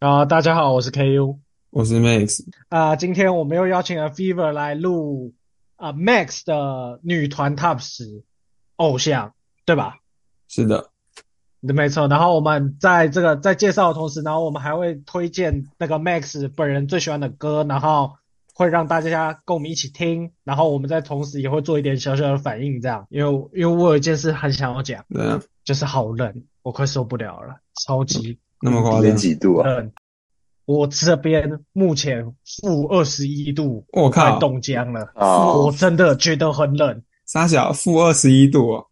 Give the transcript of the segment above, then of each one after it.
啊、大家好，我是 KU 我是 Max，啊、今天我们又邀请了 Fever 来录啊、Max 的女团 Top 十偶像，对吧？是的，没错。然后我们在这个在介绍的同时，然后我们还会推荐那个 Max 本人最喜欢的歌，然后会让大家跟我们一起听，然后我们在同时也会做一点小小的反应，这样。因为因为我有一件事很想要讲，对啊，就是好冷，我快受不了了，超级那么夸张，几度啊？冷。我这边目前负二十一度，我靠快冻僵了。哦我真的觉得很冷，沙小负二十一度哦，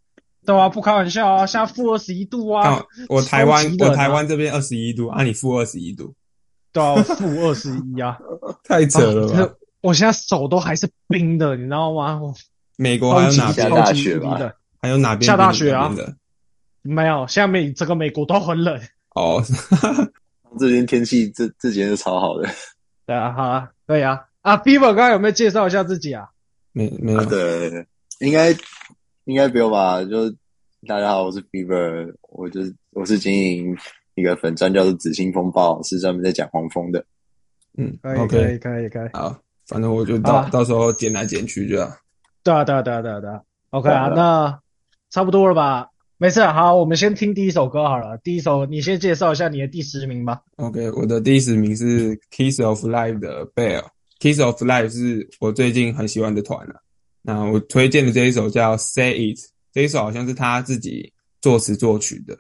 对啊，不开玩笑啊，现在负二十一度啊刚，我台湾我台湾这边二十一度，啊你负二十一度，对啊，负二十一啊，太扯了吧？啊我现在手都还是冰的，你知道吗？美国还有哪边下大雪吧还有哪边下大雪啊？没有，现在美整个美国都很冷。哦，这边天气这这几天是超好的。对啊，好啊，对啊，啊，Beaver 刚刚有没有介绍一下自己啊？没没有啊，对，应该应该不用吧？就大家好，我是 Fever，我就是我是经营一个粉专叫做紫星风暴，是专门在讲黄蜂的。嗯可以，可以可以，可以。好，反正我就到啊到时候剪来剪去就好。对啊，对啊，对啊，对啊，对啊。OK 啊，对啊那差不多了吧？没事啊，好，我们先听第一首歌好了。第一首，你先介绍一下你的第十名吧。OK，我的第十名是 Kiss of Life 的 Bell。Kiss of Life 是我最近很喜欢的团了、那我推荐的这一首叫 Say It，这一首好像是他自己作词作曲的，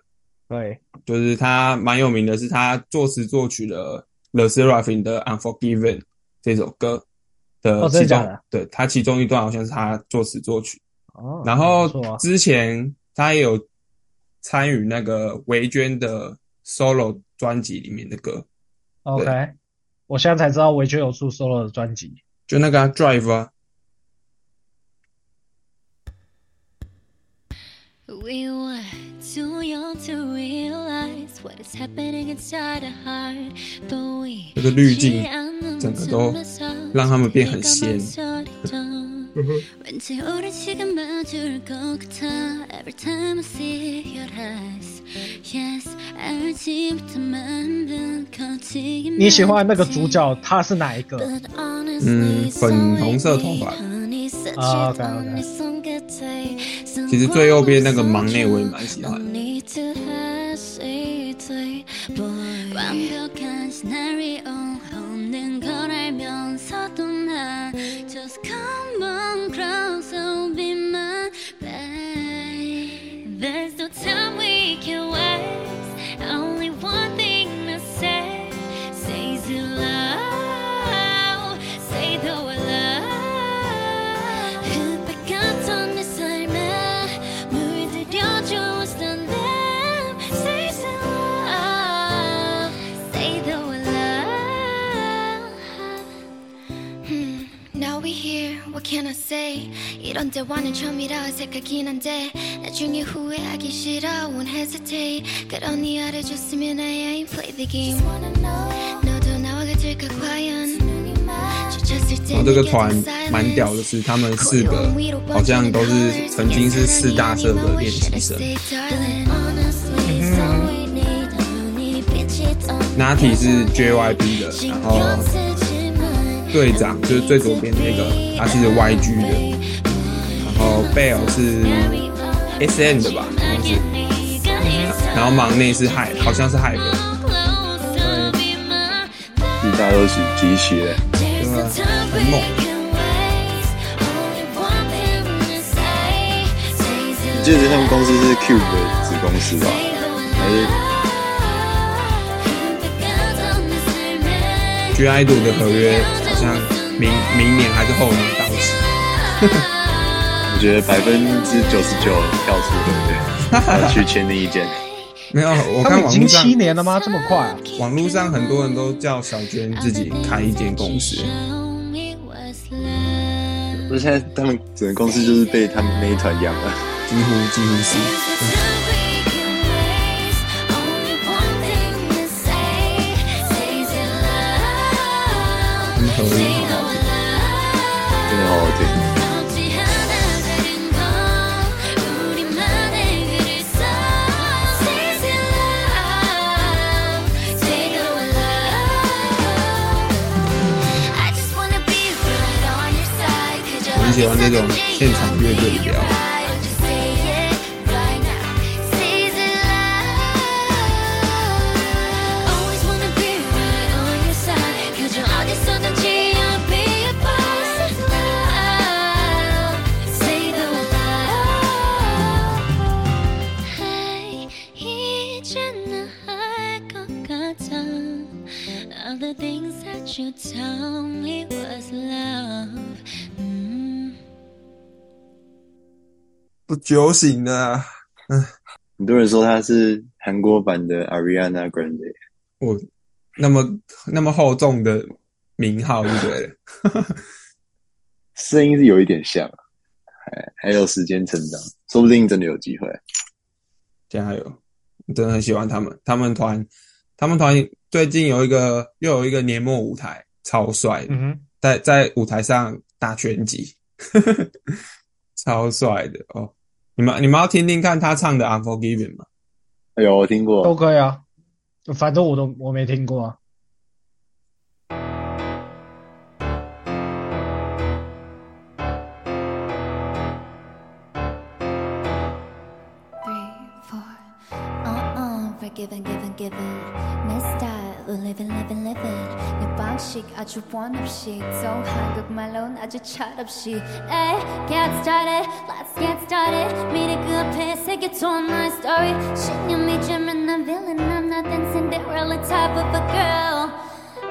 对，就是他蛮有名的，是他作词作曲了 The Seraphim 的 Unforgiven 这首歌的其中，对他其中一段好像是他作词作曲。哦，然后之前他也有参与那个维娟的 solo 专辑里面的歌，OK，我现在才知道维娟有出 solo 的专辑。就那个啊 Drive 啊，We were too young to realize what is happening inside our heart, but we 这个滤镜整个都让他们变很仙。왠지 우리 지금 맞을 것 같아 Every time I see your eyes Yes 알지부터 만든 거짓말 你喜欢那个主角他是哪一个？ But 嗯 honestly 粉红色头发 honey, 啊 사실 OK，OK 내 손끝에 其实最右边那个忙内我也蛮喜欢的。 need to hesitate, boy. 완벽한 시나리오 없는 걸 알면서도 난 just come on close, so be my babe. There's no time we can waste. can I say? 이런 대화는 처음이라 어색하긴 한데 나중에 후회하기 싫어, won't hesitate. 그러니 알아줬으면 I ain't play the game. 너도 나와 같을까 과연? 然后这个团蛮屌的是，他们四个好像都是曾经是四大社的练习生。Natty 是 JYP 的，然后 队长就是最左边那个，他是 YG 的，然后 Bell 是 SM 的吧，好像是，然后忙内是 Hype，好像是 Hype 的，一大都是集齐的，对吧？很猛。我记得他们公司是 Cube 的子公司吧？还是 G IDOL 的合约好像明明年还是后年到期，我觉得百分之九十九跳出，对不对？要去签那一件。没有，我看网络上七年了吗？这么快啊？网络上很多人都叫小娟自己开一间公司，不是现在他们整个公司就是被他们那一团养了。几乎几乎是。喜欢这种现场乐队的。不酒醒的、啊，很多人说他是韩国版的 Ariana Grande，我那么那么厚重的名号就对了。声音是有一点像，还还有时间成长，说不定真的有机会。加油！我真的很喜欢他们，他们团，他们团最近有一个又有一个年末舞台，超帅，嗯哼，在在舞台上打拳击，超帅的哦！你们你们要听听看他唱的《Unforgiven》吗？哎呦，我听过，都可以啊，反正我都我没听过啊。three, four. Uh-uh, forgiven, given, given. 내 style, living, living, living. 내 방식 아주 원 없이 또 한국말론 아주 철없이. Ay, get started, let's get started. 미래 그 앞에 새겨둔 my story. 신념 믿으면 난 villain, I'm nothing Cinderella type of a girl.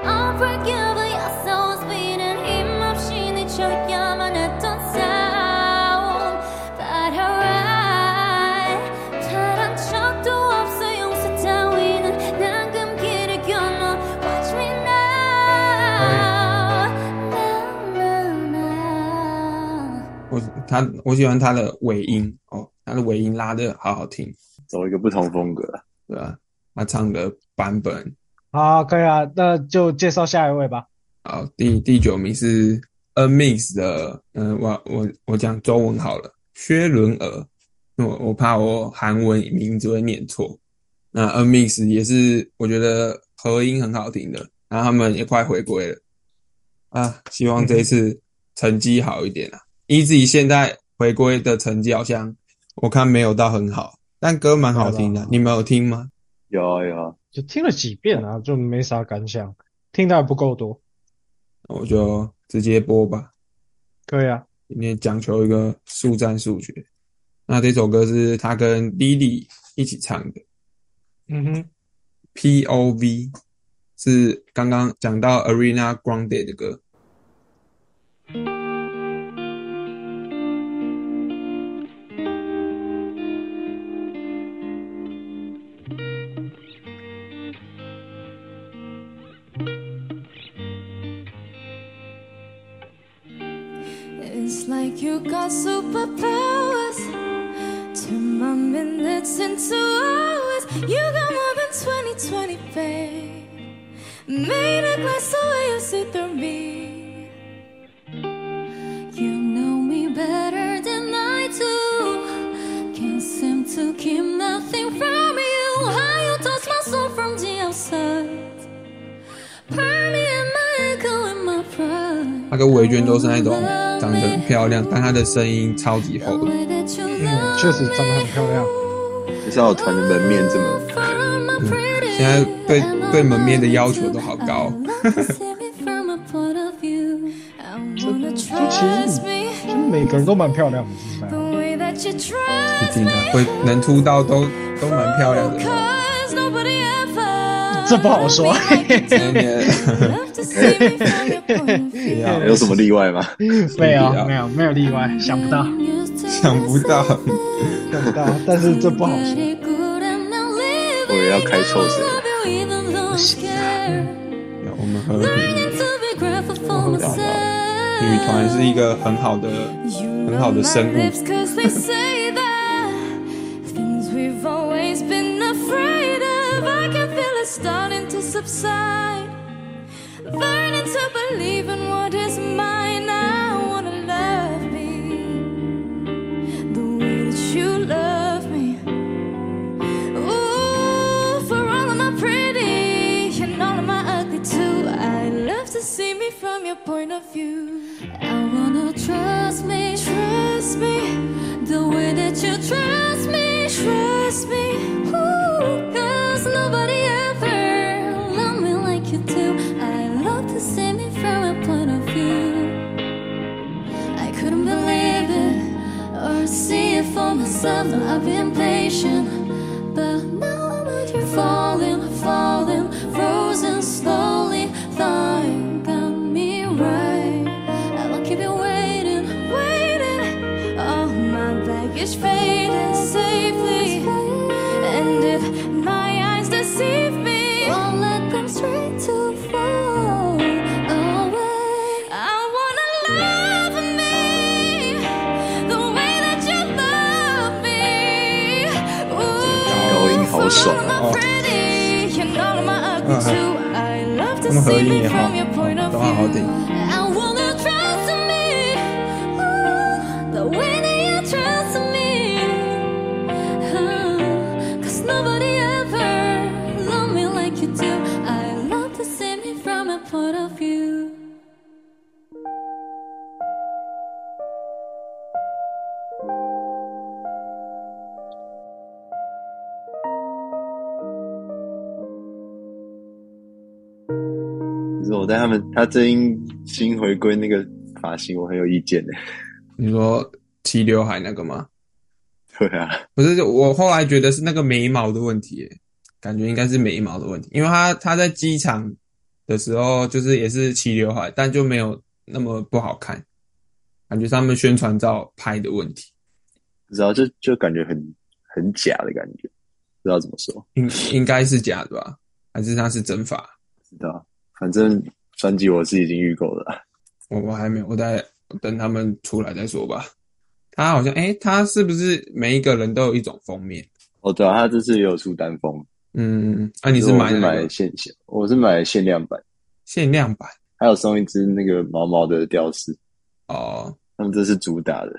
Unforgivable, you're so sweet and 힘없이 늦춰야만 했던 他我喜欢他的尾音哦，他的尾音拉的好好听，走一个不同风格。对吧？他唱的版本好，可以啊，那就介绍下一位吧。好，第第九名是 A Mix 的，嗯、我我我讲中文好了，薛伦儿，我我怕我韩文名字会念错。那 A Mix 也是我觉得合音很好听的，然后他们也快回归了啊，希望这一次成绩好一点啊。Easy 现在回归的成绩好像我看没有到很好，但歌蛮好听的，你们有听吗？有啊有啊，就听了几遍啊，就没啥感想，听的还不够多。我就直接播吧。可以啊，今天讲求一个速战速决。那这首歌是他跟 Lily 一起唱的嗯哼，，P.O.V. 是刚刚讲到 Arena Grande 的歌。Like you got superpowers. Turn my minutes into hours. You got more than 20 20, babe. Made a glass the way you see through me. You know me better than I do. Can't seem to keep nothing from 他跟维娟都是那种长得很漂亮，但她的声音超级厚的。嗯，确实长得很漂亮。你知道我团的门面这么现在对对门面的要求都好高。就其实其实每个人都蛮漂亮的，是这样。一定的，会能出道都都蛮漂亮的。这不好说真的还 有什么例外吗？没有没有没有例外，想不到想不到，想不到，但是这不好说。我以为要开臭水了。我们和平女团是一个很好的很好的生物。I to believe in what is mine. I wanna love me the way that you love me. Ooh, for all of my pretty and all of my ugly too. I'd love to see me from your point of view. I wanna trust me, Trust me the way that you trust me. trust me. Ooh, see it for myself. I've been patient, but now I'm out here falling, falling, frozen slowly. Thought 合音也好，都好好听。可是我对他们他最近新回归那个发型，我很有意见的。你说齐刘海那个吗？对啊，不是，我后来觉得是那个眉毛的问题，感觉应该是眉毛的问题，因为他他在机场的时候就是也是齐刘海，但就没有那么不好看，感觉是他们宣传照拍的问题，不知道就就感觉很很假的感觉，不知道怎么说。应应该是假的吧？还是他是真发？不知道，反正专辑我是已经预购了。我我还没有，我在等他们出来再说吧。他好像诶，他是不是每一个人都有一种封面？哦，对啊，他这次也有出单封，嗯，啊，你可是买买限限，我是买限量版，限量版？还有送一只那个毛毛的吊饰，哦，他们这是主打的，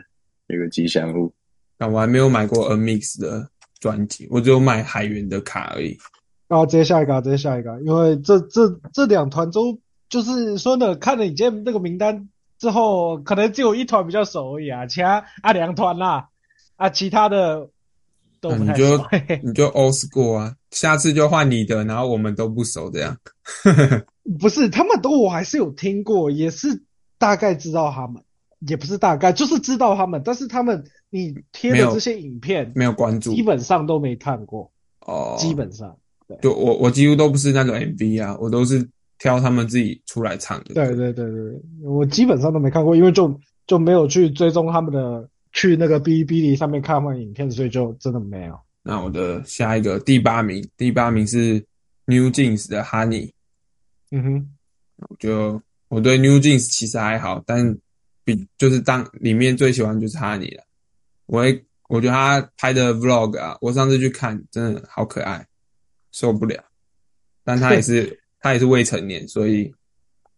有个吉祥物。那我还没有买过 A Mix 的专辑，我只有买海源的卡而已。然后直接下一个啊，直接下一个啊，因为这这这两团都就是说呢，看了你今天那个名单之后，可能只有一团比较熟而已啊，其他啊两团啦，啊其他的都不太啊你就。你就 old school 啊，下次就换你的，然后我们都不熟这样。不是，他们都我还是有听过，也是大概知道他们，也不是大概，就是知道他们，但是他们你贴的这些影片，没有关注基本上都没看过，哦，基本上，就我我几乎都不是那种 MV 啊，我都是挑他们自己出来唱的。对对对对对，我基本上都没看过，因为就就没有去追踪他们的，去那个哔哩哔哩上面看他们影片，所以就真的没有。那我的下一个第八名，第八名是 New Jeans 的 Honey。嗯哼，我就我对 New Jeans 其实还好，但比就是当里面最喜欢就是 Honey 了。我会我觉得他拍的 Vlog 啊，我上次去看真的好可爱，受不了。但他也是他也是未成年，所以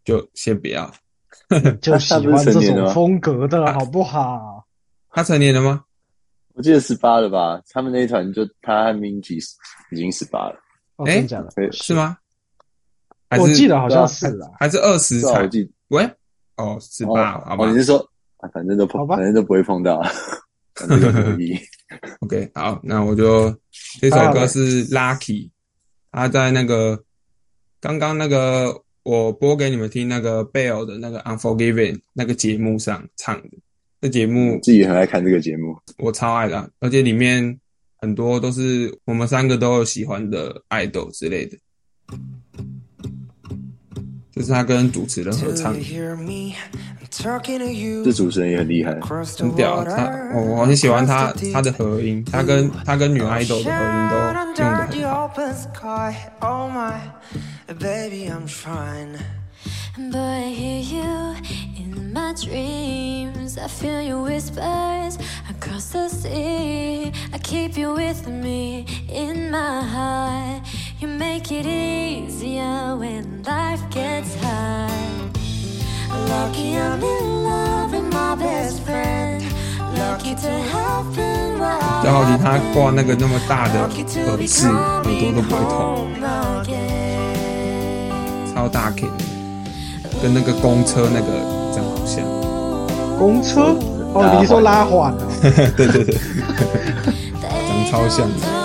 就先不要。就喜欢这种风格的好不好？他成年了吗？我记得十八了吧？他们那一团就他和 Mingy 已经十八了，哦，诶真假的？是吗？还是我记得好像是啊。还是二十才我记得喂哦十八、好吧哦，你是说啊，反正都碰，反正都不会碰到，反正都可以。OK 好，那我就这首歌是 Lucky，他在那个刚刚那个我播给你们听那个 Bell 的那个 Unforgiven 那个节目上唱的，这节目自己很爱看这个节目，我超爱的啊、而且里面很多都是我们三个都有喜欢的 idol 之类的，就是他跟主持人合唱的，这主持人也很厉害。很屌啊。他我我很喜欢他他的和音，他跟他跟女 idol 的和音都用的很好。 Oh my, baby, I'm trying. But I hear you in my dreams. I feel your whispers across the sea. I keep you with me in my heart. You make it easier when life gets hard. Lucky I'm in love with my best friend. Lucky to have 奇他 right. 挂那个那么大的 Lucky to 耳朵都不会痛.超大 K 的。跟那个公车那个长得好像。公车哦，你说拉环啊？对对对，长超像的。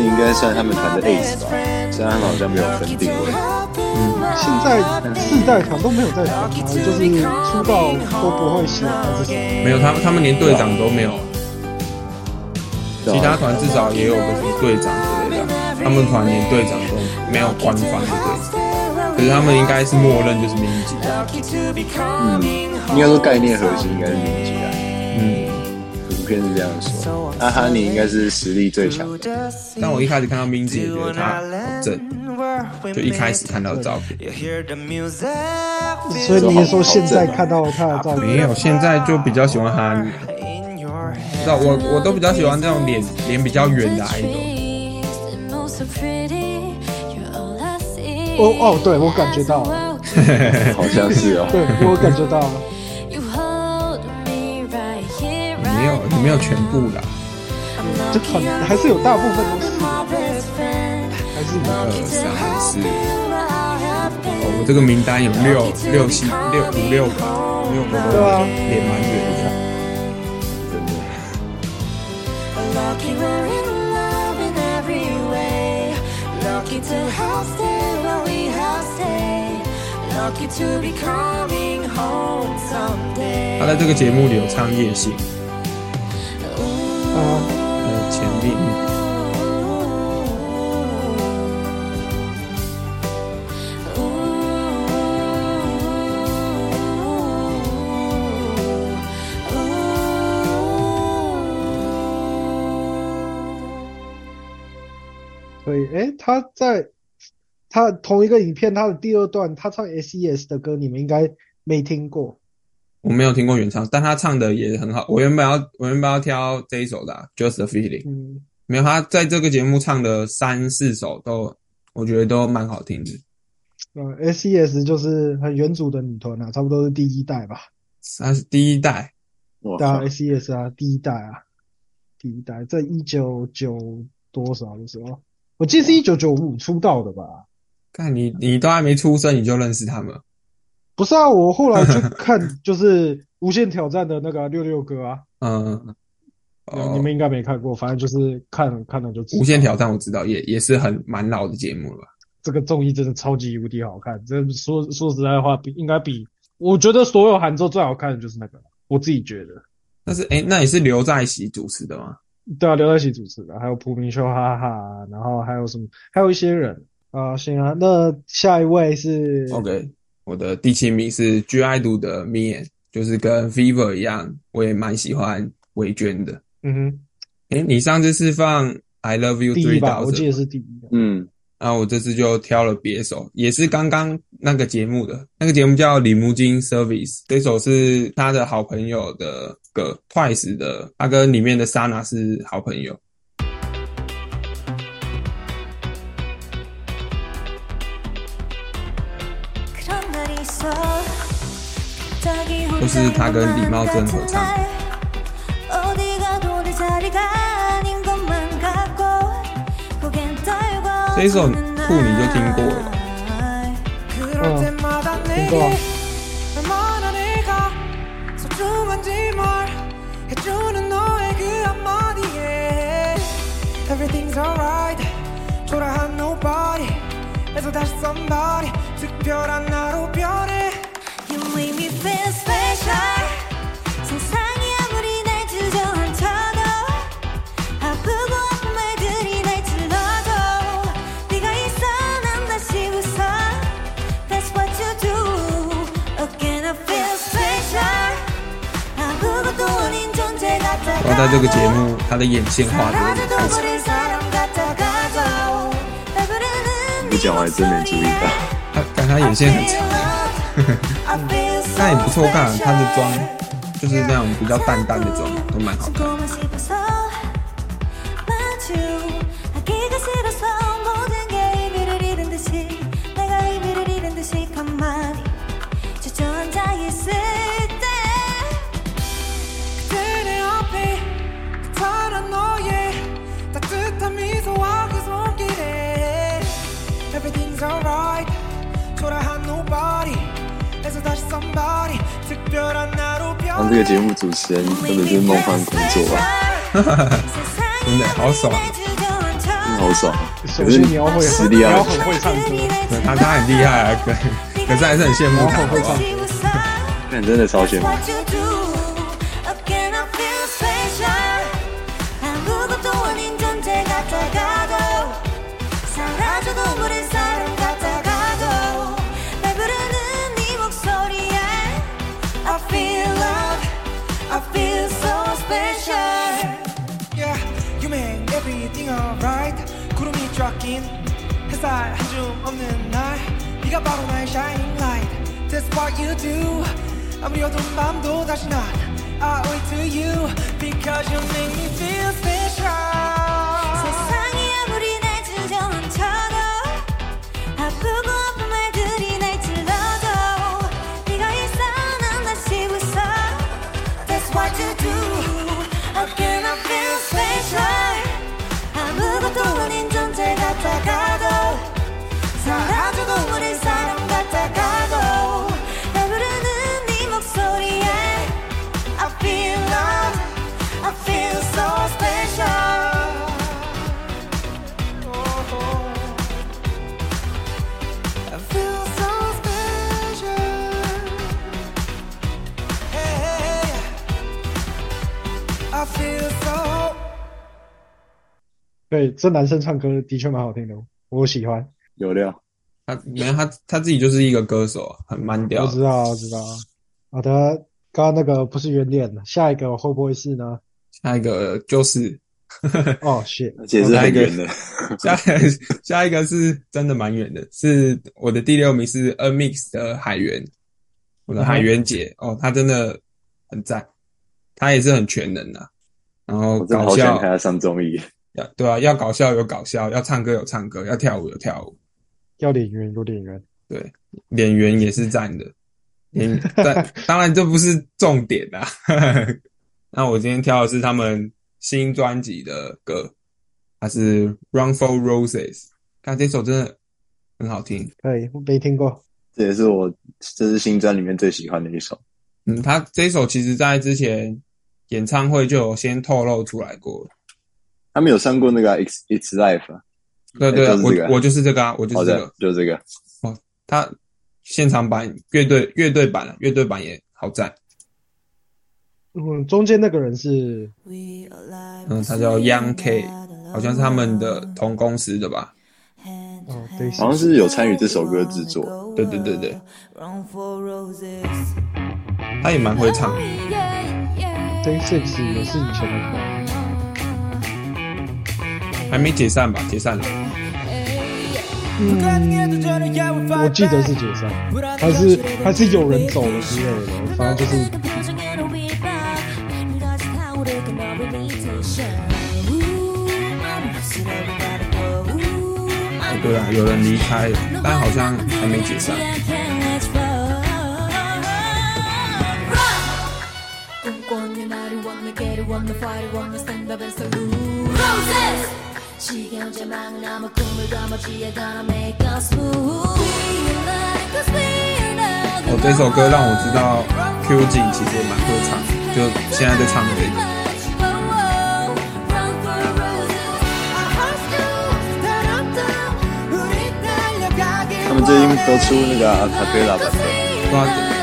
应该算他们团的 ace 吧？虽然他们好像没有分定位。现在四代团都没有在团啊，就是出道都不会写还是什么。没有他们，他们连队长都没有。其他团至少也有个什么队长之类的，他们团连队长都没有官方的队长，可是他们应该是默认就是民级。be 嗯 coming，应该说概念核心应该是明基啊，嗯，是这样说。那哈尼应该是实力最强的，但我一开始看到民级也觉得他好正，就一开始看到照片。所以你也说现在看到他的照片，没有，现在就比较喜欢哈。知道我我都比较喜欢这种脸脸比较圆的 idol。Oh, I see. 哦哦，对我感觉到了，好像是哦。对我感觉到了。没有也没有全部的，就很还是有大部分都是，还是五个三还是，哦，我这个名单有六六七六五六个，六个都也蛮远的，真的。他在这个节目里有唱《夜行》。啊，前面所以诶，他在他同一个影片，他的第二段，他唱 S.E.S 的歌，你们应该没听过。我没有听过原唱，但他唱的也很好。我原本要我原本要挑这一首的、啊《Just a Feeling》，嗯，没有他在这个节目唱的三四首都，我觉得都蛮好听的。呃，S.E.S 就是很元祖的女团啊，差不多是第一代吧。他是第一代，我对啊，，S.E.S 啊，第一代啊，第一代，在一九九多少的时候，我记得是一九九五出道的吧？看你你都还没出生你就认识他们，不是啊，我后来去看就是 《无限挑战》的那个六六哥啊，嗯，哦你们应该没看过，反正就是看看了就知道。无限挑战我知道，也也是很蛮老的节目了吧。这个综艺真的超级无敌好看，这说说实在话，比应该比我觉得所有韩综最好看的就是那个，我自己觉得。但是哎，那也是刘在熙主持的吗？对啊，刘在熙主持的，还有朴明秀哈哈，然后还有什么，还有一些人啊、行啊，那下一位是 OK，我的第七名是 G I 读的 Mian，就是跟 Fever 一样，我也蛮喜欢维娟的。嗯哼，诶，你上次是放 I Love You 第一 Three 吧，我记得是第一。嗯，然后我这次就挑了别首，也是刚刚那个节目的，那个节目叫《李木金 Service》，这首是他的好朋友的歌，Twice 的，他跟里面的 Sana 是好朋友。都是他跟李茂贞合唱。这一首酷你就听过了吧？ 그럴 때마다 내게 이거. 얼마나 내가 소중한지 말해주는 너의 그 한마디에 Everything's alright 초라한 nobody 에서 다시 somebody 특별한 나로 변해 哇，这个节目，他的眼线画得。不讲我还真没注意到，但但他眼线很长。那也不错看，他的妆就是那种比较淡淡的妆，都蛮好看。这个节目主持人根本是梦幻工作啊，真的好爽，真的好爽。首可是先你要会，实力要你要很会唱歌，对他他很厉害啊，可可是还是很羡慕他，好不好？看真的超羡慕。햇살 한 줌 없는 날, 네가 바로 나의 shining light. That's what you do. 아무리 어두운 밤도 다시 난 I owe it to you because you make me feel special. 세상이 아무리 날 들려앉혀도 아프고 아픈 말들이 날 찔러도 네가 있어 난 다시 웃어 That's what you do Again I feel special 아무것도 对，这男生唱歌的确蛮好听的，我喜欢。有料，他没有他他自己就是一个歌手，很蛮屌。我知道，我知道。好的，刚刚那个不是原点，下一个会不会是呢？下一个就是 哦，shit，而且是很远的。下下一个是真的蛮远的，是我的第六名是 A Mix 的海源，我的海源姐哦，她真的很赞，她也是很全能的、然后我真的搞笑好想看他上综艺。要对啊，要搞笑有搞笑，要唱歌有唱歌，要跳舞有跳舞，要脸圆有脸圆。对，脸圆也是赞的，脸但 当然这不是重点啊。那我今天挑的是他们新专辑的歌，它是《Run for Roses》，看这首真的很好听。可以，没听过。这也是我这是新专里面最喜欢的一首。嗯，他这首其实在之前演唱会就有先透露出来过。他们有上过那个啊 It's It's Life 啊，对对，我我就是这个啊，我就是这个。，就是这个。哦他现场版乐队乐队版乐队版也好赞。嗯，中间那个人是嗯，他叫 Young K，好像是他们的同公司的吧？哦，对，好像是有参与这首歌制作。对对对对，他也蛮会唱的。Day Six 也是以前的歌。还没解散吧？解散了。嗯，我记得是解散，还是还是有人走了之类的，反正就是哦，对啊，有人离开了，但好像还没解散。哦，这首歌让我知道 Q 景其实也蛮会唱，就现在在唱这个。他们最近都出那个阿卡贝拉版本，哇，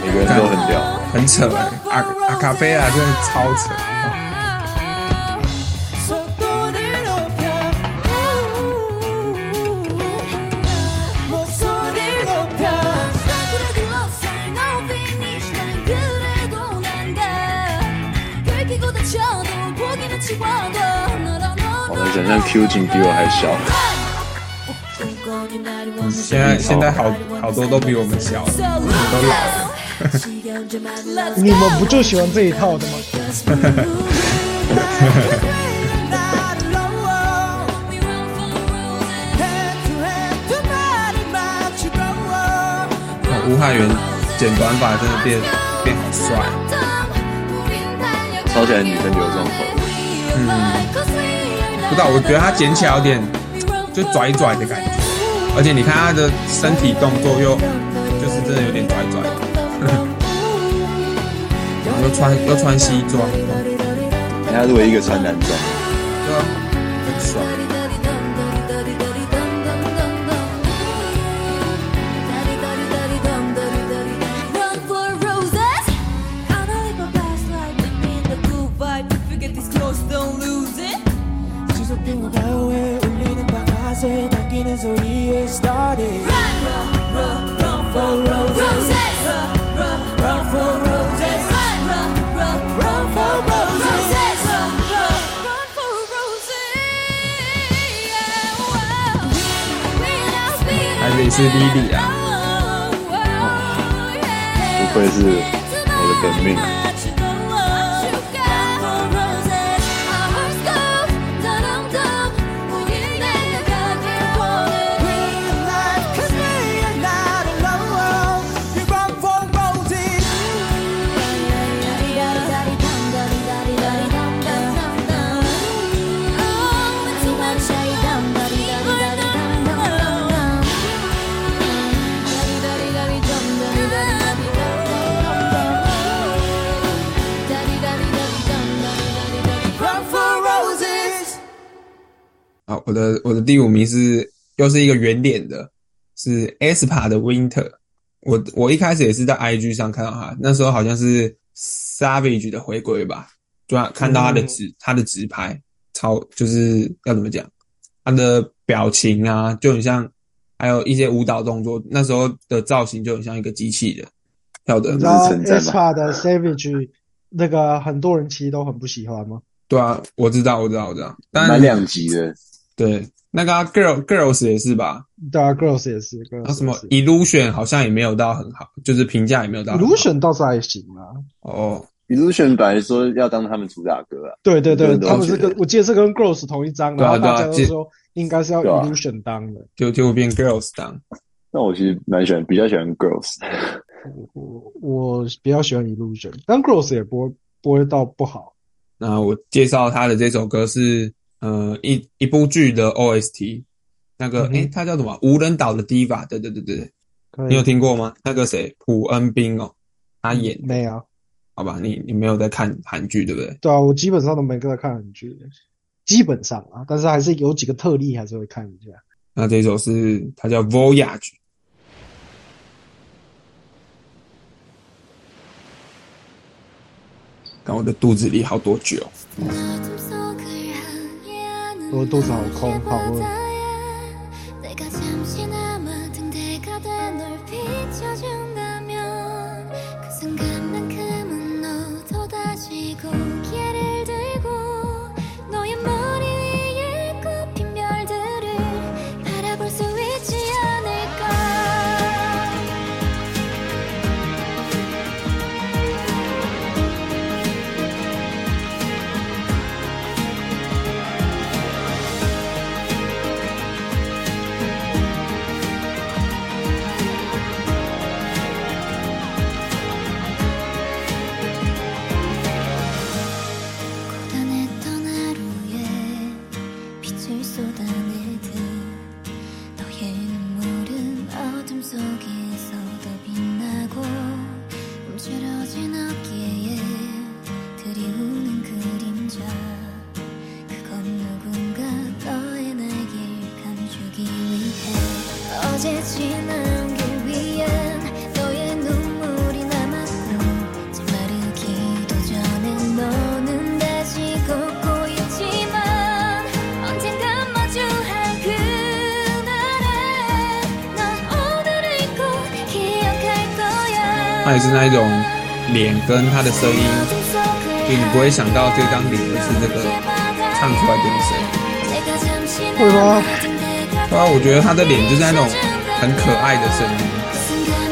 每个人都很屌。很扯哎、阿阿卡贝拉真的超扯。now 比我还小。现在现 why i wonder why you're cooler than me wonder why you're cooler 不知道，我觉得他剪起来有点就拽拽的感觉，而且你看他的身体动作又就是真的有点拽拽的。又穿又穿西装，他是唯一一个穿男装，is started. Run, run, run, run for roses. Run, for roses. Run, run for roses. 我的我的第五名是又是一个圆脸的，是 aespa 的 Winter。我我一开始也是在 IG 上看到他，那时候好像是 Savage 的回归吧，就看到他的直、他的直拍，超就是要怎么讲，他的表情啊就很像，还有一些舞蹈动作，那时候的造型就很像一个机器人跳的你知，道这是称赞 S 吧 p a 的 Savage 那个很多人其实都很不喜欢吗？对啊，我知道我知道我知道，但蛮两极的。对那个、啊、Girl Girls 也是吧，对啊，Girls 也是然后，Girls 什么 Illusion 好像也没有到很好，就是评价也没有到很好 Illusion 倒是还行啊。哦。Illusion 本来说要当他们主打歌啊，对对对，他们是跟我记得是跟 Girls 同一张，然后大家都说应该是要 Illusion 当的。就就变 girls 当。那我其实蛮喜欢，比较喜欢 Girls。我我比较喜欢 Illusion，但 Girls 也不会不会到不好。那我介绍他的这首歌是呃一一部剧的 OST，那个嗯哼诶，他叫什么？无人岛的 Diva，对对对对，对你有听过吗？那个谁，朴恩斌哦，他演，没有？好吧，你你没有在看韩剧对不对？对啊，我基本上都没在看韩剧，基本上啊，但是还是有几个特例还是会看一下。那这首是它叫 Voyage，看我的肚子里好多酒。我肚子好空，好饿。어제 지나온 길 위엔 너의 눈물이 남았고 마르기도 전에 너는 다시 걷고 있지만 언젠가 마주할 그날에 넌 오늘을 꼭 기억할 거야 它也是那一种脸跟他的声音，就你不会想到这张脸就是这个唱出来这个声音。会吗？对啊，我觉得他的脸就是那种 很可爱的声音，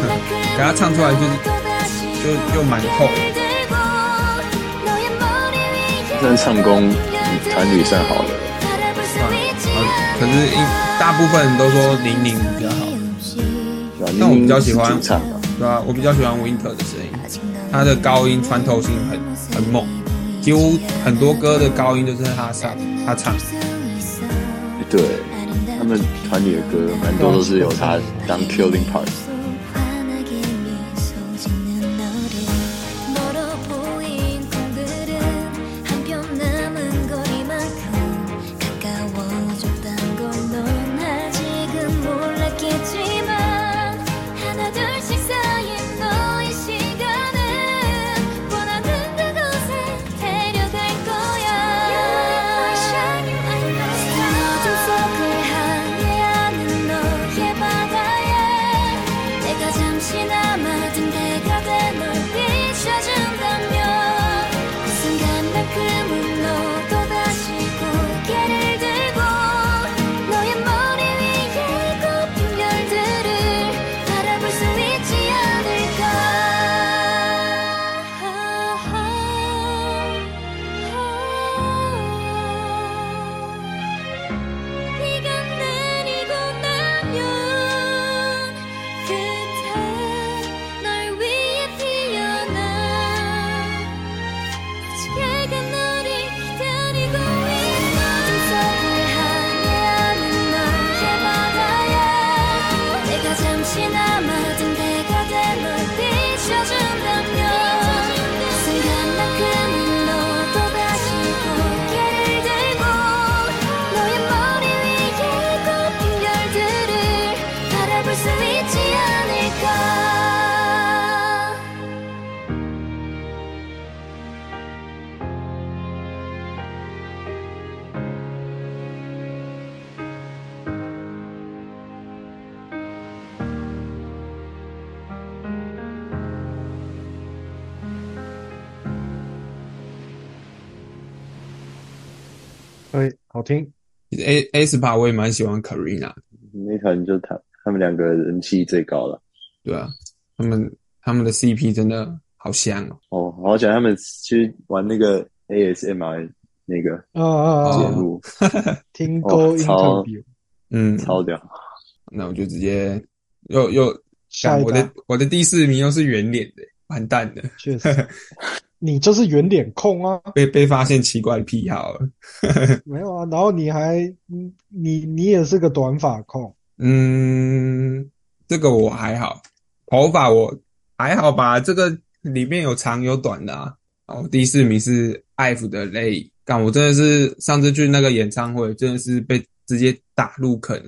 给他唱出来就是就就蛮厚的。但唱功团体算好了，啊，可是一大部分人都说玲玲比较好？但我比较喜欢对啊，我比较喜欢 Winter 的声音，他的高音穿透性很很猛，几乎很多歌的高音都是他唱他唱。对，他你的歌蛮多都是有他当 killing part。听。A A S p a 我也蛮喜欢 Karina，那团就他他们两个人气最高了。对啊，他们他们的 CP 真的好香哦。哦，好想他们去玩那个 ASMR 那个啊啊啊！节目，听 哦 Go 超 Interview，嗯，超屌。那我就直接又又下我的我的第四名又是圆脸的，完蛋了，确实，你就是圆脸控啊，被被发现奇怪的癖好。了。没有啊，然后你还嗯你你也是个短发控，嗯，这个我还好，头发我还好吧，这个里面有长有短的啊。哦，第四名是艾弗的泪，干我真的是上次去那个演唱会，真的是被直接打入坑，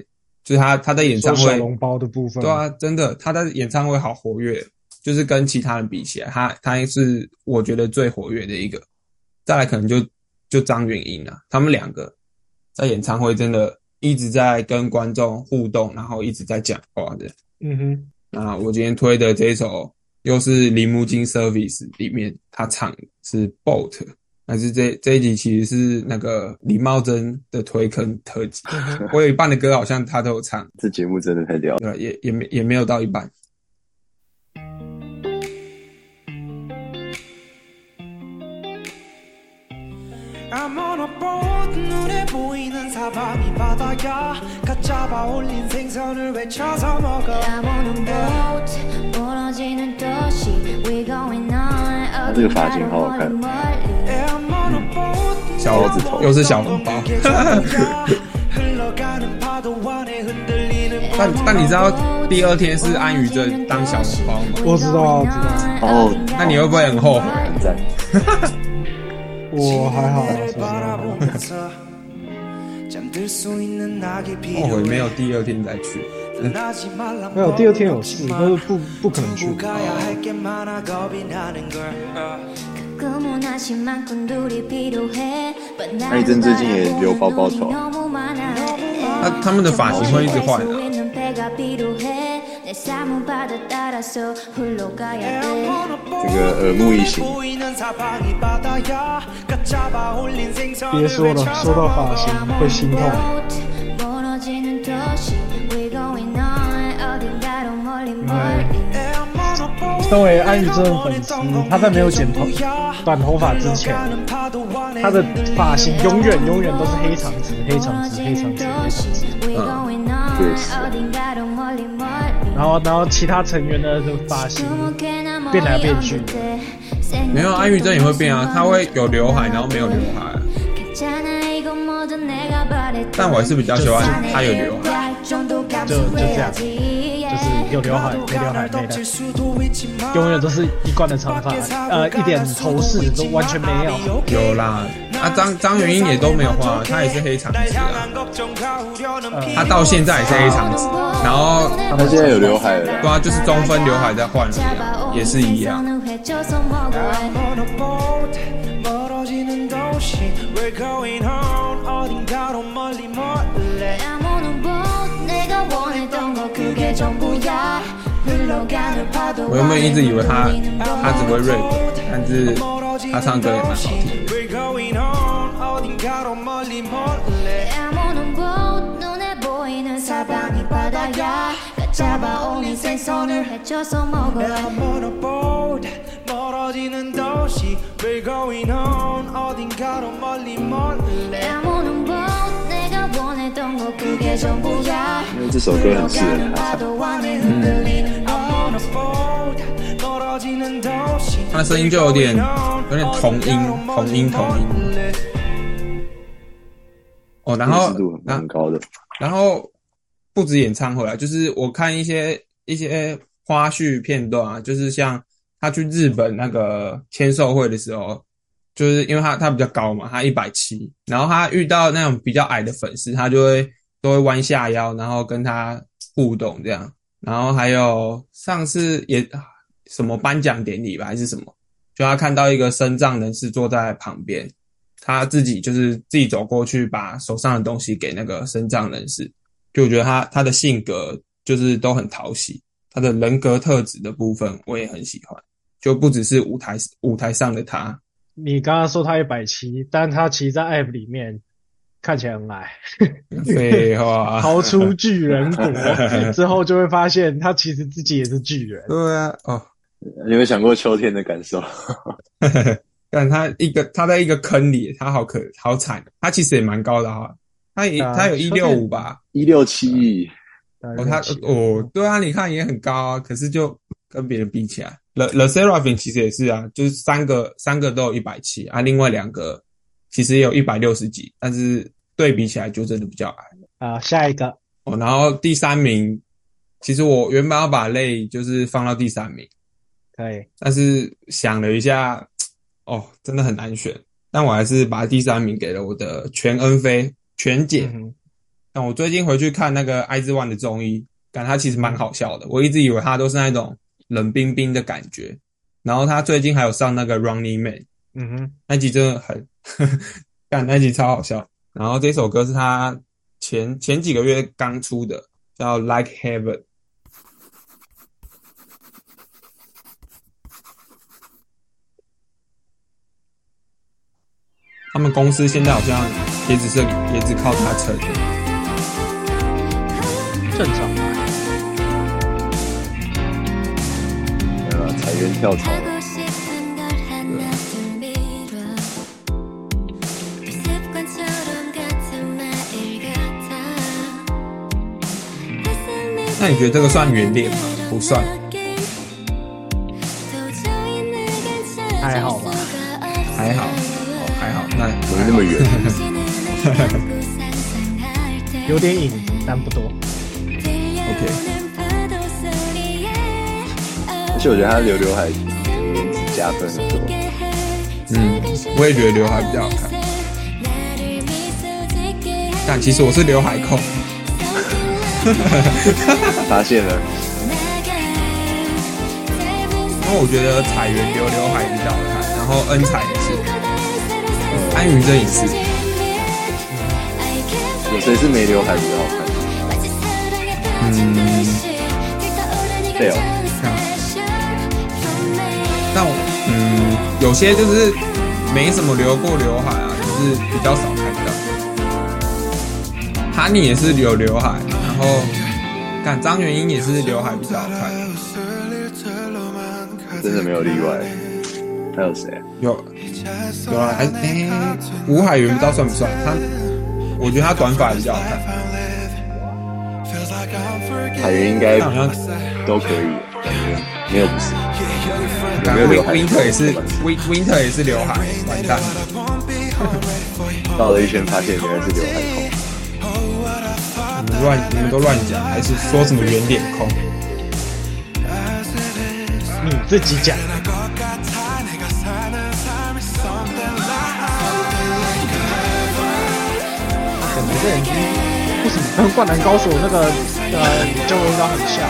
就是他他的演唱会，说小笼包的部分，对啊，真的他的演唱会好活跃，就是跟其他人比起来，他他是我觉得最活跃的一个。再来可能就就张元英了，他们两个在演唱会真的一直在跟观众互动，然后一直在讲话的。嗯哼，那我今天推的这一首又是铃木金 Service 里面他唱的是 Boat，但是这这一集其实是那个李茂贞的推坑特辑，我有一半的歌好像他都有唱，这节目真的太屌了。对，也也没也没有到一半。I'm on a boat 눈에 보이는 사방이 바다야 갓 잡아 올린 생선을 외쳐서 먹어 I'm on a boat 멀어지는 도시 We're going on 这个发型好好看 Yeah, I'm on a boat 小包子头又是小笼包。 흘러가는 파도 안에 흔들리는 但但你知道第二天是安于正当小笼包吗？我知道啊我知道哦那你会不会很后悔？很赞， 我还好，后悔没有第二天再去。没有，第二天有事，但是不不可能去。艾珍最近也留包包头，那他们的发型会一直换的。这个耳目一新。别说了，说到发型会心痛。身为安宇正粉丝，他在没有剪头短头发之前，他的发型永远永远都是黑长直，黑长直，黑长直，黑长直。嗯，对。然后，然后其他成员的发型变来变去。没有，安宇正也会变啊，他会有刘海，然后没有刘海。但我还是比较喜欢他有刘海。就就这样。有刘海没刘海没的，永远都是一贯的长发，呃，一点头饰都完全没有。有啦，啊张张元英也都没有画，她也是黑长直啊，他到现在也是黑长直，然后他现在有刘海了，对啊，就是中分刘海在换而已啊，也是一样。I'm 我原本一直以为他他只会 rap，但是他唱歌也蛮好听的。因为这首歌很适合他唱，嗯，他的声音就有点有点同音，同音，同音。哦，然后那很高的，然后不止演唱会啊，就是我看一些一些花絮片段啊，就是像他去日本那个签售会的时候，就是因为他他比较高嘛，他一百七，然后他遇到那种比较矮的粉丝，他就会。都会弯下腰，然后跟他互动这样。然后还有上次也什么颁奖典礼吧，还是什么，就他看到一个身障人士坐在旁边，他自己就是自己走过去，把手上的东西给那个身障人士。就我觉得他他的性格就是都很讨喜，他的人格特质的部分我也很喜欢，就不只是舞台舞台上的他，你刚刚说他一百七，但他其实在 App 里面看起来很矮，废话，逃出巨人国。之后，就会发现他其实自己也是巨人。对啊，哦，你有没有想过秋天的感受？但他一个他在一个坑里，他好可好惨，他其实也蛮高的哈，他也、啊他有一六五吧，一六七，哦他哦对啊，你看也很高啊，可是就跟别人比起来，The The Seraphim 其实也是啊，就是三个三个都有一百七啊，另外两个其实也有一百六十几，但是对比起来就真的比较矮。啊，下一个哦，然后第三名，其实我原本要把类就是放到第三名，可以，但是想了一下，哦，真的很难选，但我还是把第三名给了我的全恩菲全姐。但我最近回去看那个《爱之万》的综艺，感他其实蛮好笑的。我一直以为他都是那种冷冰冰的感觉，然后他最近还有上那个《Running Man》嗯哼，那集，真的很，干那集超好笑。然后这首歌是他前前几个月刚出的，叫《Like Heaven》。他们公司现在好像也只是也只靠他撑。正常吧。对吧？裁员跳槽，하 那你觉得这个算圆脸吗？不算。还好吧还好，哦，还好，那没那么圆。有点影，但不多。OK。而且我觉得他留刘海颜值加分很多。嗯，我也觉得刘海比较好看。但其实我是刘海控，发现了，因为我觉得彩云留刘海比较好看，然后恩彩也是，安云真也是。有谁是没刘海比较好看？嗯，对哦，但我嗯，有些就是没什么留过刘海啊，就是比较少看到。哈尼也是有刘海，然后看张元英也是刘海比较好看。真的没有例外。还有谁啊？有有啊，还哎，吴海源不知道算不算？他我觉得他短发比较好看，海源应该好像都可以，感觉没有不行。有没有刘海 Winter 也是 Win Winter 也是刘海，完蛋了。绕了一圈，发现原来是刘海控。乱，你们都乱讲，还是说什么圆脸控？你自己讲。可能这人为什么跟《灌篮高手》那个呃就味道很像？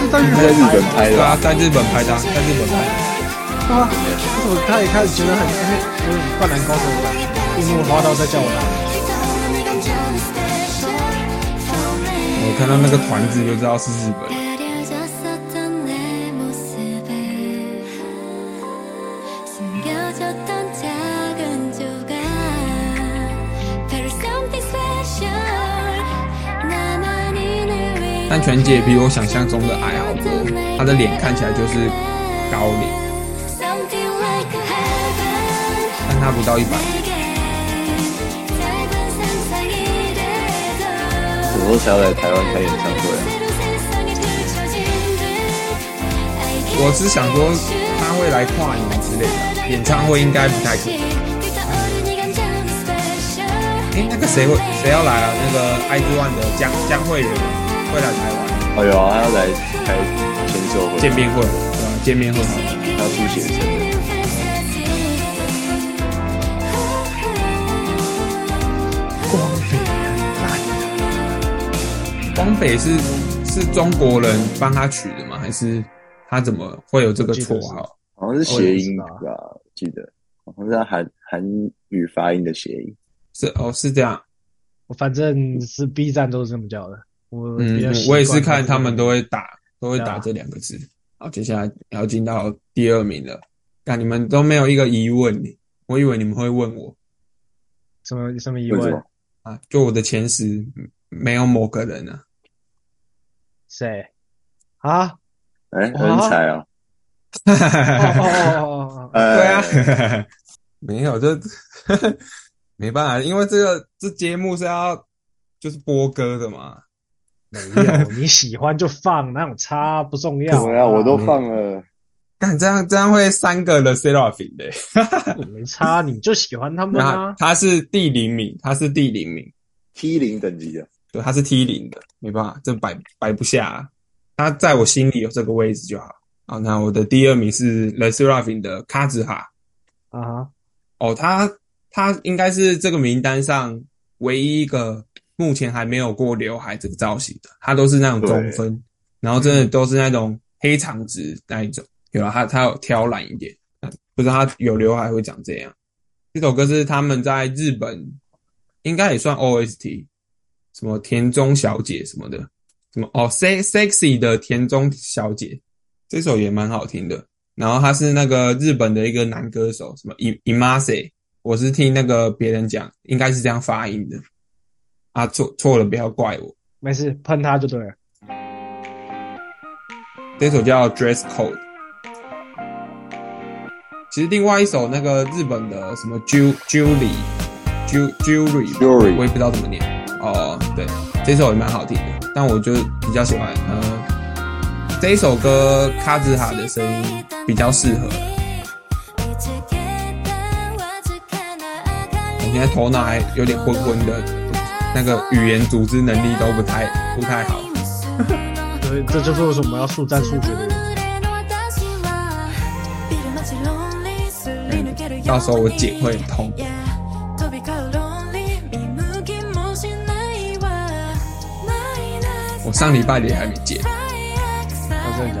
是在日在日本拍的对啊，在日本拍的啊，在日本拍的。对啊，为什么他一开始觉得很就是《灌篮高手》的感觉？樱木花道在叫我看到那个团子就知道是日本。但全姐比我想象中的矮好多，她的脸看起来就是高脸，但她不到一百。我只想来台湾开演唱会。我只想说，他会来跨年之类的演唱会，应该不太可能。哎。诶，那个谁会？谁要来啊？那个 IG One 的江江慧人会来台湾。哦呦，他要来台签售会，见面会。对啊，见面会。他要出写真。烂，光北是是中国人帮他取的吗？还是他怎么会有这个绰号？好像是谐音吧，记得好像是他韩韩语发音的谐音。是哦，是这样。我反正是 B 站都是这么叫的。我嗯比较，我也是看他们都会打，都会打这两个字。好，接下来要进到第二名了。看你们都没有一个疑问，我以为你们会问我。什么什么疑问？啊，就我的前十嗯没有某个人啊。谁？啊？哎，哇很彩啊！哦哦哦哦哦！哎对啊，没有，这 没办法，因为这个这节目是要就是播歌的嘛。没有，你喜欢就放，那种差不重要。对啊，我都放了。但这样这样会三个的 Seraphim 的、没差，你就喜欢他们啊。他是第零名，他是第零名，T 零等级的，对，他是 T 零的，没办法，这摆摆不下、啊。他在我心里有这个位置就好。好，那我的第二名是 l e s e r a f i n 的卡兹哈。啊哈，哦，他他应该是这个名单上唯一一个目前还没有过刘海这个造型的，他都是那种中分，然后真的都是那种黑长直那一种。有了，他他有挑染一点，不知道他有刘海会长这样。这首歌是他们在日本应该也算 OST，什么田中小姐什么的，什么哦 sex sexy 的田中小姐，这首也蛮好听的。然后他是那个日本的一个男歌手，什么 i imase，我是听那个别人讲，应该是这样发音的。啊，错错了，不要怪我。没事，喷他就对了。这首叫 Dress Code。其实另外一首那个日本的什么 Ju Julie Ju Julie Julie 我也不知道怎么念。哦，对，这首也蛮好听的，但我就比较喜欢呃这一首歌卡兹哈的声音比较适合。我现在头脑还有点昏昏的，那个语言组织能力都不太不太好。所以这就是为什么要速战速决的原因。到时候我姐会很痛。我上礼拜也还没剪，我真的假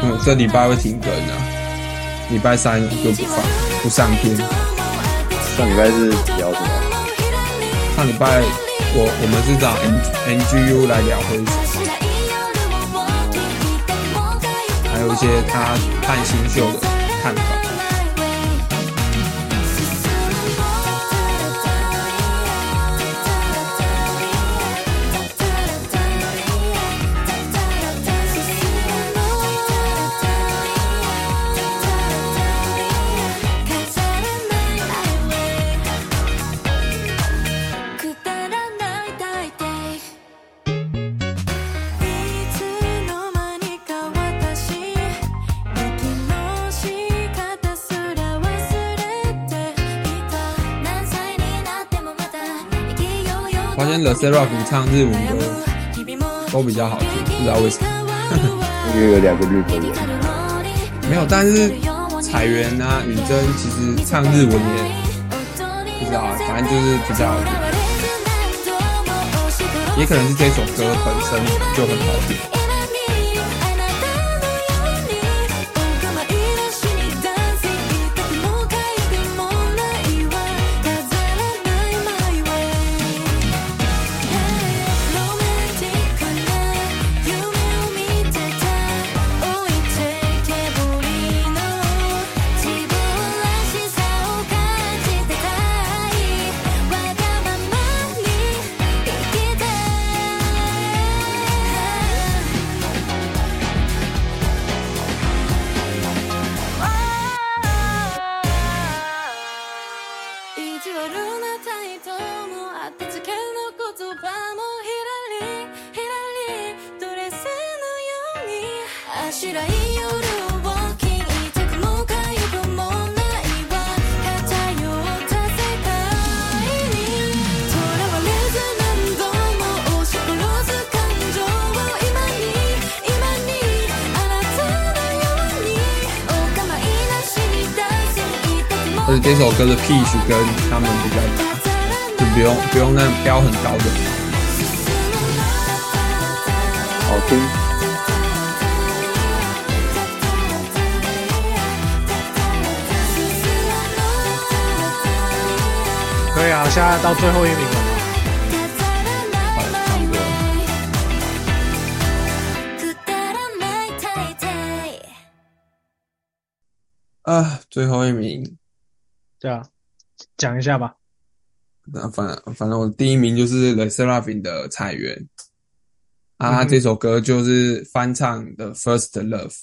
的？嗯，这礼拜会停更的、礼拜三就不放不上片。上礼拜是聊什么？上礼拜我我们是找 N NGU 来聊灰鼠，还有一些他看新秀的看法。うよ发现 The Seraphim 唱日文歌都比较好听，不知道为什么。因为有两个日本人，没有，但是彩原啊、雨真其实唱日文也不知道啊，反正就是比较好听。也可能是这首歌本身就很好听。这首歌的 pitch 跟他们比较大，就不用不用那种飙很高的。好听。可以啊，现在到最后一名了吗？好，差不多。くだらない大抵啊，最后一名， 对啊，讲一下吧。那反反正我第一名就是 The Seraphim 的彩源，啊，这首歌就是翻唱的 First Love，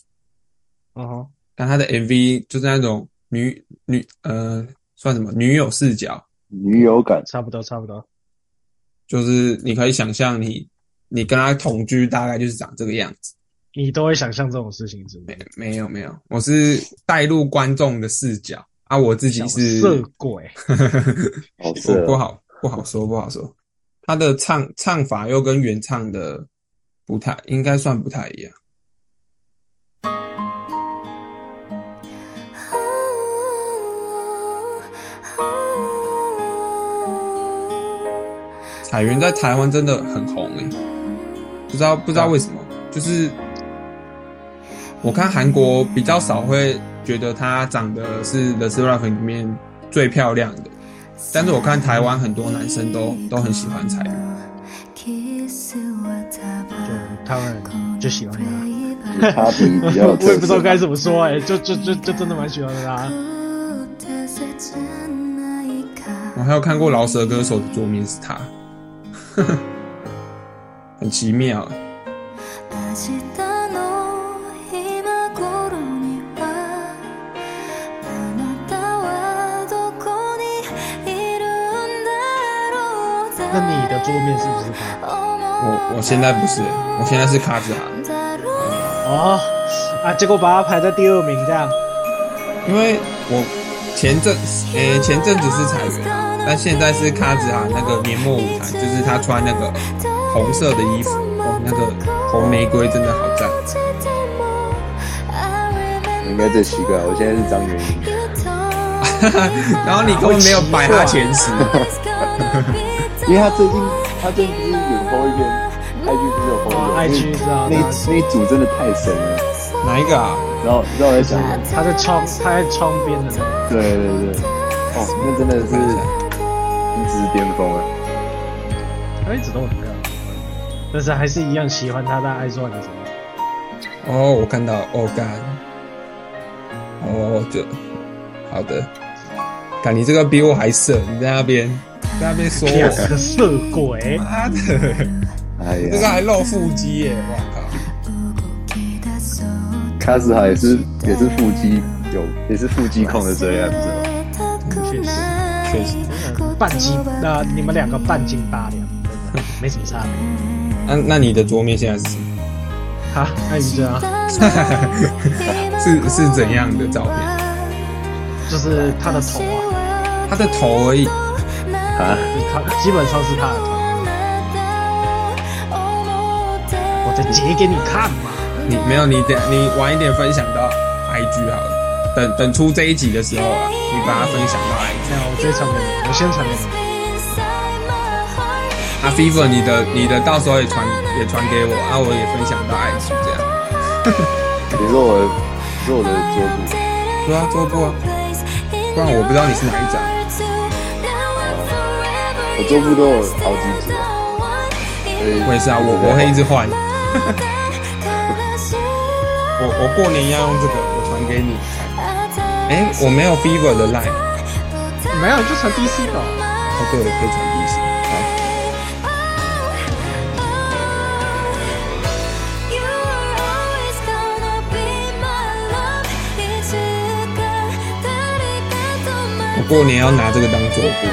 嗯哼，但他的 MV 就是那种女女呃算什么女友视角，女友感，差不多差不多。就是你可以想象你你跟他同居大概就是长这个样子。你都会想象这种事情，是不是？没有没有，我是带入观众的视角啊，我自己是色鬼，好色哦，不不好不好说不好说，他的唱唱法又跟原唱的不太，应该算不太一样。彩云在台湾真的很红诶、不知道不知道为什么，就是我看韩国比较少会觉得她长得是 The Seraphim 里面最漂亮的，但是我看台湾很多男生都都很喜欢彩云。就台湾人就喜欢他。他比比较有特色我也不知道该怎么说哎、就就就就真的蛮喜欢他。我还有看过饶舌歌手的桌面是他，很奇妙。那桌面是不是他？我我现在不是，我现在是卡子涵，哦，啊，结果把他排在第二名这样。因为我前阵诶、前阵子是彩源啊，但现在是卡子涵那个年末舞台，就是他穿那个红色的衣服，哦，那个红玫瑰真的好赞。我应该最奇怪，我现在是张元英，然后你根本没有摆他前十，因为他最近他最近不是有播一篇，IG 不是有播 IG 个，知道那那一组真的太神了，哪一个啊？然后你知道我在想？他在窗，他在窗边的那个。对对对，哦，那真的是一直巅峰啊。他一直都很漂亮，但是还是一样喜欢他在爱赚的时候。哦，我看到，哦干，哦就好的，看你这个比我还色，你在那边在那边说我，个色鬼，妈的，哎这个呀，还露腹肌耶，我靠！卡斯哈也是也是腹肌有也是腹肌控的这样子吗？确实确实，半斤，那你们两个半斤八两，真的没什么差别。那那你的桌面现在是什么？哈，那你这样，是是怎样的照片？就是他的头啊，他的头而已，啊，就是他基本上是他的头。我再截给你看嘛。你没有你等你晚一点分享到 IG 好了，等等出这一集的时候啊，你把它分享到 IG。那我直接传给你，我先传给你。啊，Fever，你的你的到时候也传也传给我，啊，我也分享到 IG 这样。你说我你说我的桌布，对啊，桌布啊，不然我不知道你是哪一张。我桌布都有好几组啊，所以我也是啊，我我会一直换。我我过年要用这个，我传给你。哎、我没有 Fever 的 line，没有，就传 DC 吧。哦，对，可以传 DC 好，我过年要拿这个当桌布。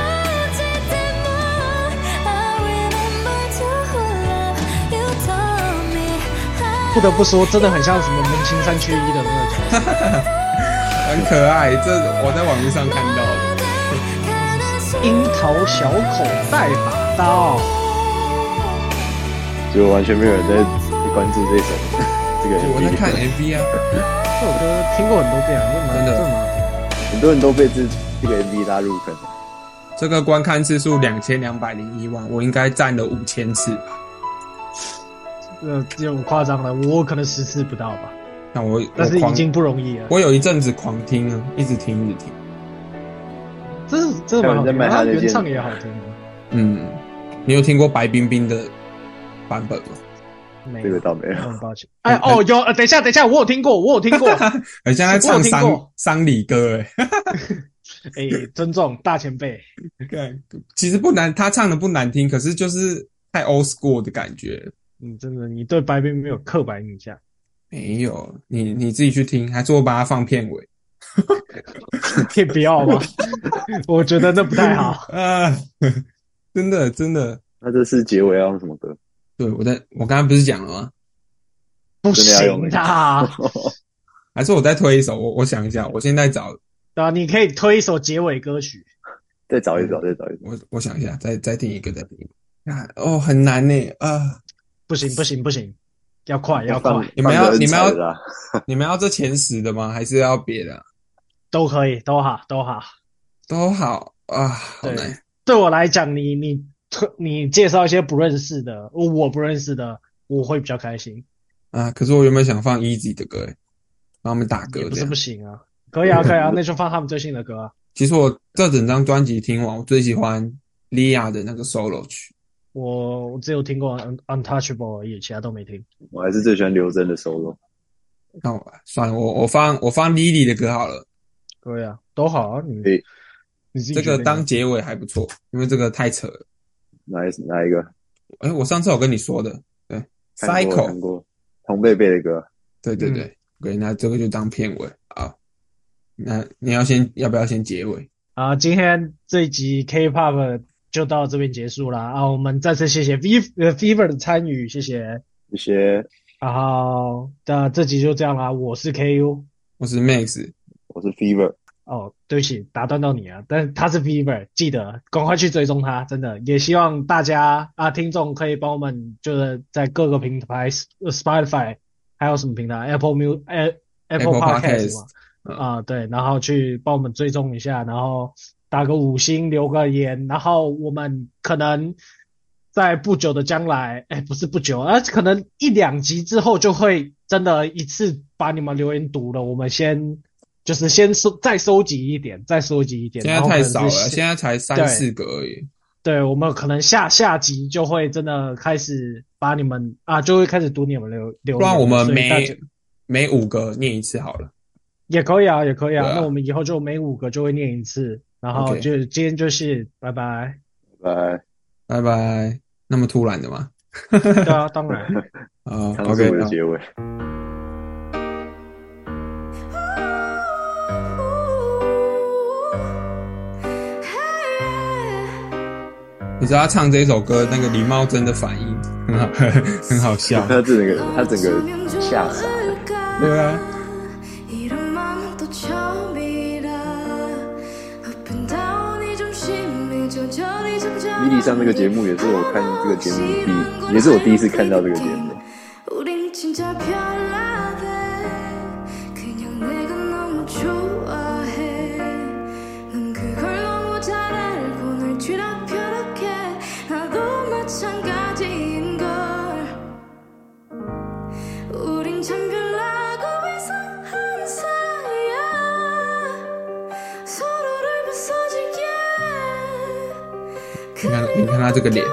不得不说，真的很像什么明星三缺一的那个角色。很可爱，这我在网络上看到的。樱桃小口袋把刀，就完全没有人在关注这首 这个我在看 MV，MV 啊，这首歌听过很多遍啊，真的真的真的蛮好听很多人都被这这个 MV 拉入坑。这个观看次数两千两百零一万，我应该占了五千次吧。呃，这种夸张了，我可能十次不到吧，那我但是已经不容易了。我有一阵子狂听啊，一直听一直听。这是真的蛮好听他原唱也好听。嗯，你有听过白冰冰的版本吗？没有这个，倒没有，很抱歉。哎哦，有，呃，等一下，等一下，我有听过，我有听过，很像在唱我有听丧丧礼歌哎。哎，尊重大前辈。看，其实不难，他唱的不难听，可是就是太 old school 的感觉。嗯，真的，你对白冰没有刻板印象。没有，你你自己去听，还是我把它放片尾？可以不要吗？我觉得这不太好。啊，真的真的，那这次结尾要用什么歌？对我在我刚刚不是讲了吗？不行的啊，还是我再推一首？我我想一下，我现在找对啊，你可以推一首结尾歌曲。再找一找，再找一找。我我想一下，再再听一个，再听一个。啊，哦，很难呢啊！不行不行不行，要快要快，你们要你们要 你们要这前十的吗？还是要别的啊？都可以，都好都好。都好啊，好对。对我来讲，你你推你介绍一些不认识的，我不认识的，我会比较开心。啊！可是我原本想放 Easy 的歌，诶，帮他们打歌不是不。行啊，可以啊可以啊，那就放他们最新的歌啊。其实我这整张专辑听完，我最喜欢 Lia 的那个 solo 曲。我我只有听过 Un Untouchable 而已，其他都没听。我还是最喜欢刘真的 solo。那我算了，我我放我放 Lily 的歌好了，可以啊，都好啊，你你这个当结尾还不错，因为这个太扯了。哪一哪一个？哎，我上次有跟你说的，对，Cycle，过，童贝贝的歌。对对对对，对，那这个就当片尾啊。那你要先要不要先结尾？啊，今天这一集 K-pop 就到这边结束了啊，我们再次谢谢 V 呃 Fever 的参与，谢谢。谢谢。然后那这集就这样啦，我是 KU。我是 Max，我是 Fever，哦，对不起，打断到你啊，但是他是 Fever，记得赶快去追踪他，真的。也希望大家啊，听众可以帮我们就是在各个平台呃，Spotify 还有什么平台，Apple Mu 呃 Apple Apple Podcast 嘛，嗯啊对，然后去帮我们追踪一下，然后打个五星，留个言，然后我们可能在不久的将来，哎，不是不久，而可能一两集之后就会真的一次把你们留言读了。我们先就是先收再收集一点，再收集一点。现在太少了，现在才三四个而已。对我们可能下下集就会真的开始把你们啊，就会开始读你们留留言。不然我们每每五个念一次好了。也可以啊，也可以啊。啊那我们以后就每五个就会念一次，然后就今天就是拜拜。拜。拜拜。那么突然的吗？对啊，当然。啊，OK，的结尾。你知道他唱这首歌那个李茂贞的反应很好，很好笑。他整个他整个吓傻了。对啊，伊丽莎那个节目也是我看这个节目第，也是我第一次看到这个节目。他这个脸，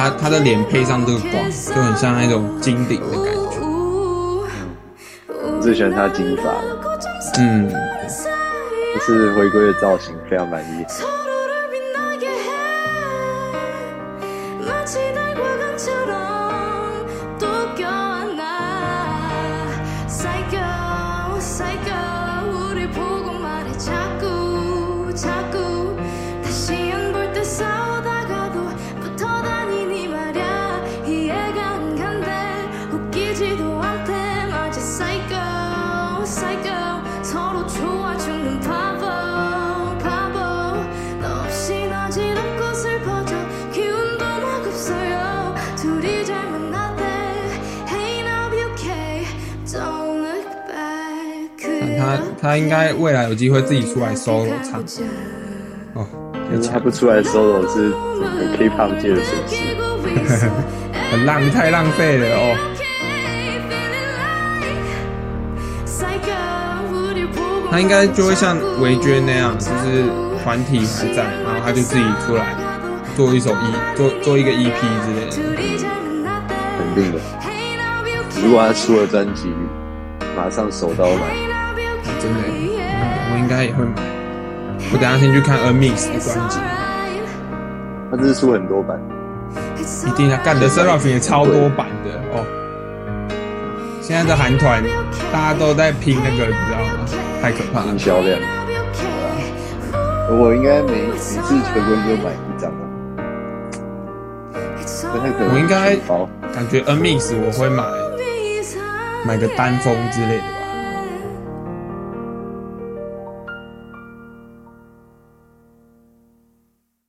他他的脸配上这个光，就很像那种金顶的感觉。我最喜欢他的金发了，嗯，这是回归的造型非常满意。他应该未来有机会自己出来 solo 唱。哦，但是他不出来 solo 是整个 K-pop 界的损失。很浪，太浪费了哦。他应该就会像维娟那样，就是团体还在，然后他就自己出来做一首 E，做做一个 EP 之类的。肯定的。如果他出了专辑，马上手刀买。真的，我应该也会买。我等下先去看 A Mix 的专辑。他这是出很多版。一定要，干的 Seraph 也超多版的哦。现在的韩团大家都在拼那个，你知道吗？太可怕了。销量。我应该每每次回归就买一张啊。我应该感觉 A Mix 我会买买个单封之类的吧。